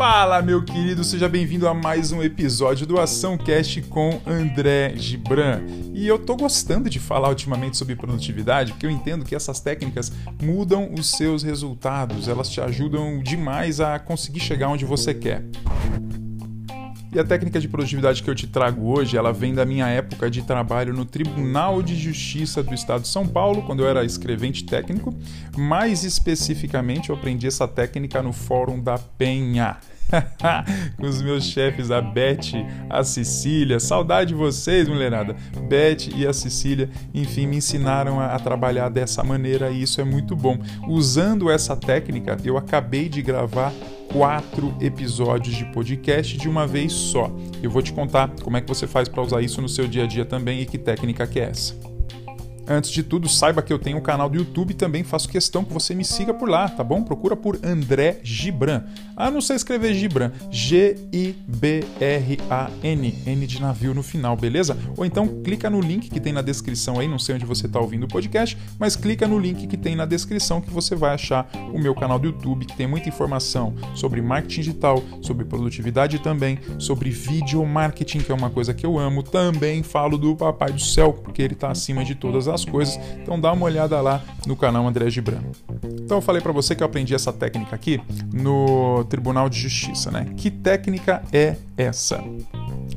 Fala, meu querido, seja bem-vindo a mais um episódio do Ação Cast com André Gibran. E eu tô gostando de falar ultimamente sobre produtividade, porque eu entendo que essas técnicas mudam os seus resultados, elas te ajudam demais a conseguir chegar onde você quer. E a técnica de produtividade que eu te trago hoje, ela vem da minha época de trabalho no Tribunal de Justiça do Estado de São Paulo, quando eu era escrevente técnico. Mais especificamente, eu aprendi essa técnica no Fórum da Penha. com os meus chefes, a Beth, a Cecília. Saudade de vocês, mulherada. Beth e a Cecília, enfim, me ensinaram a, a, trabalhar dessa maneira e isso é muito bom. Usando essa técnica, eu acabei de gravar quatro episódios de podcast de uma vez só. Eu vou te contar como é que você faz para usar isso no seu dia a dia também e que técnica que é essa. Antes de tudo, saiba que eu tenho um canal do YouTube e também faço questão que você me siga por lá, tá bom? Procura por André Gibran. Ah, não sei escrever Gibran. G-I-B-R-A-N. N de navio no final, beleza? Ou então clica no link que tem na descrição aí, não sei onde você está ouvindo o podcast, mas clica no link que tem na descrição que você vai achar o meu canal do YouTube, que tem muita informação sobre marketing digital, sobre produtividade também, sobre vídeo marketing, que é uma coisa que eu amo. Também falo do Papai do Céu, porque ele está acima de todas as coisas. Então dá uma olhada lá no canal André Gibran. Então eu falei para você que eu aprendi essa técnica aqui no Tribunal de Justiça, né? Que técnica é essa?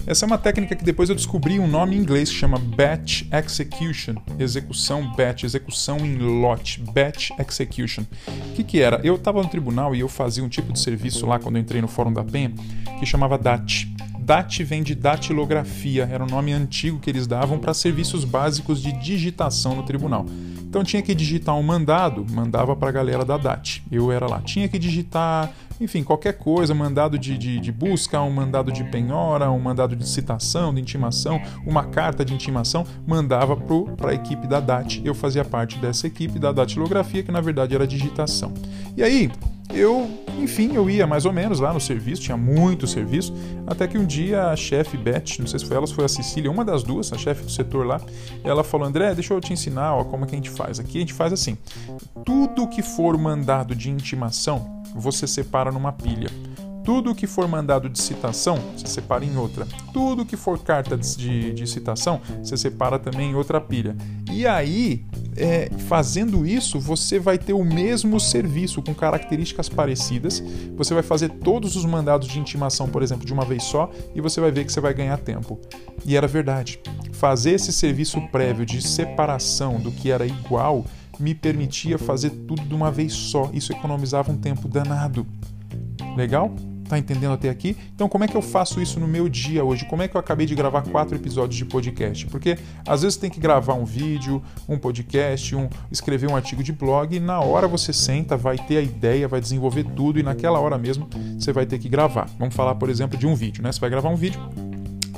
Essa é uma técnica que depois eu descobri um nome em inglês que chama Batch Execution, execução batch, execução em lote, Batch Execution. O que, que era? Eu estava no tribunal e eu fazia um tipo de serviço lá quando eu entrei no Fórum da PEN que chamava DAT. DAT vem de datilografia, era o nome antigo que eles davam para serviços básicos de digitação no tribunal. Então tinha que digitar um mandado, mandava para a galera da DAT. Eu era lá. Tinha que digitar, enfim, qualquer coisa, mandado de, de, de busca, um mandado de penhora, um mandado de citação, de intimação, uma carta de intimação, mandava para a equipe da DAT. Eu fazia parte dessa equipe da datilografia, que na verdade era digitação. E aí, eu, enfim, eu ia mais ou menos lá no serviço, tinha muito serviço, até que um dia a chefe Beth, não sei se foi ela, se foi a Cecília, uma das duas, a chefe do setor lá, ela falou: André, deixa eu te ensinar ó, como é que a gente faz. Aqui a gente faz assim: tudo que for mandado de intimação, você separa numa pilha. Tudo que for mandado de citação, você separa em outra. Tudo que for carta de, de citação, você separa também em outra pilha. E aí, é, fazendo isso, você vai ter o mesmo serviço com características parecidas. Você vai fazer todos os mandados de intimação, por exemplo, de uma vez só, e você vai ver que você vai ganhar tempo. E era verdade. Fazer esse serviço prévio de separação do que era igual me permitia fazer tudo de uma vez só. Isso economizava um tempo danado. Legal? Tá entendendo até aqui? Então, como é que eu faço isso no meu dia hoje? Como é que eu acabei de gravar quatro episódios de podcast? Porque às vezes tem que gravar um vídeo, um podcast, um, escrever um artigo de blog, e na hora você senta, vai ter a ideia, vai desenvolver tudo, e naquela hora mesmo você vai ter que gravar. Vamos falar, por exemplo, de um vídeo, né? Você vai gravar um vídeo,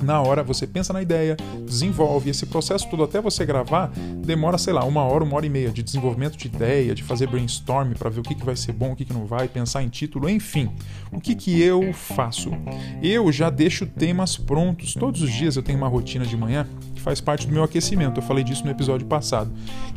na hora você pensa na ideia, desenvolve. Esse processo todo até você gravar demora, sei lá, uma hora, uma hora e meia de desenvolvimento de ideia, de fazer brainstorm para ver o que, que vai ser bom, o que, que não vai, pensar em título, enfim. O que, que eu faço? Eu já deixo temas prontos. Todos os dias eu tenho uma rotina de manhã faz parte do meu aquecimento. Eu falei disso no episódio passado,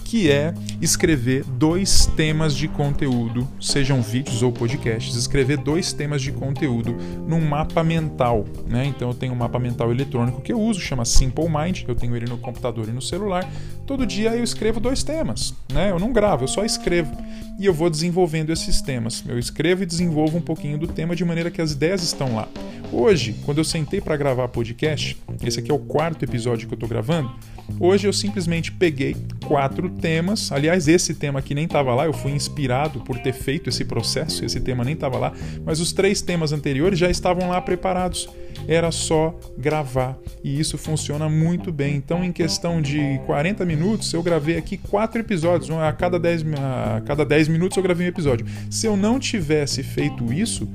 que é escrever dois temas de conteúdo, sejam vídeos ou podcasts, escrever dois temas de conteúdo num mapa mental, né? Então eu tenho um mapa mental eletrônico que eu uso, chama Simple Mind, eu tenho ele no computador e no celular. Todo dia eu escrevo dois temas, né? Eu não gravo, eu só escrevo e eu vou desenvolvendo esses temas. Eu escrevo e desenvolvo um pouquinho do tema de maneira que as ideias estão lá. Hoje, quando eu sentei para gravar podcast, esse aqui é o quarto episódio que eu estou gravando. Hoje eu simplesmente peguei quatro temas. Aliás, esse tema aqui nem estava lá, eu fui inspirado por ter feito esse processo, esse tema nem estava lá, mas os três temas anteriores já estavam lá preparados. Era só gravar e isso funciona muito bem. Então, em questão de 40 minutos, eu gravei aqui quatro episódios. A cada 10, a cada 10 minutos eu gravei um episódio. Se eu não tivesse feito isso,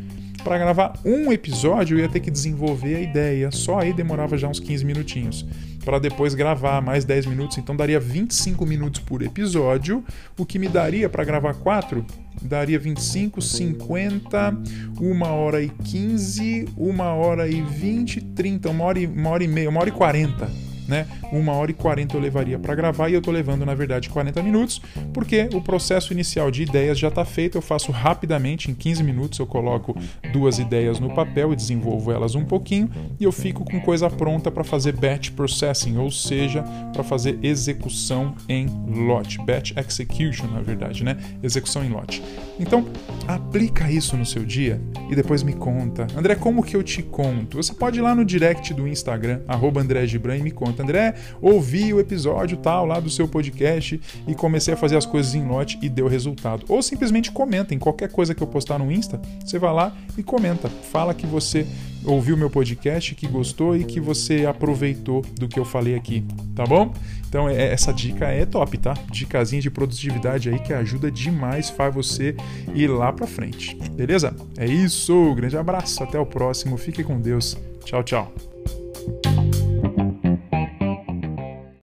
para gravar um episódio, eu ia ter que desenvolver a ideia. Só aí demorava já uns 15 minutinhos. Para depois gravar mais 10 minutos, então daria 25 minutos por episódio, o que me daria para gravar quatro daria 25, 50, 1 hora e 15, 1 hora e 20, 30, 1 hora 1 hora e meia, 1 hora e 40 né? Uma hora e 40 eu levaria para gravar e eu tô levando, na verdade, 40 minutos, porque o processo inicial de ideias já está feito, eu faço rapidamente, em 15 minutos eu coloco duas ideias no papel e desenvolvo elas um pouquinho, e eu fico com coisa pronta para fazer batch processing, ou seja, para fazer execução em lote, batch execution, na verdade, né? Execução em lote. Então, aplica isso no seu dia e depois me conta. André, como que eu te conto? Você pode ir lá no direct do Instagram, arroba André Gibran, e me conta. André, ouvi o episódio tal lá do seu podcast e comecei a fazer as coisas em lote e deu resultado. Ou simplesmente comenta em qualquer coisa que eu postar no Insta, você vai lá e comenta. Fala que você ouviu meu podcast, que gostou e que você aproveitou do que eu falei aqui, tá bom? Então é, essa dica é top, tá? Dicasinha de produtividade aí que ajuda demais, faz você ir lá pra frente, beleza? É isso, grande abraço, até o próximo, fique com Deus, tchau, tchau.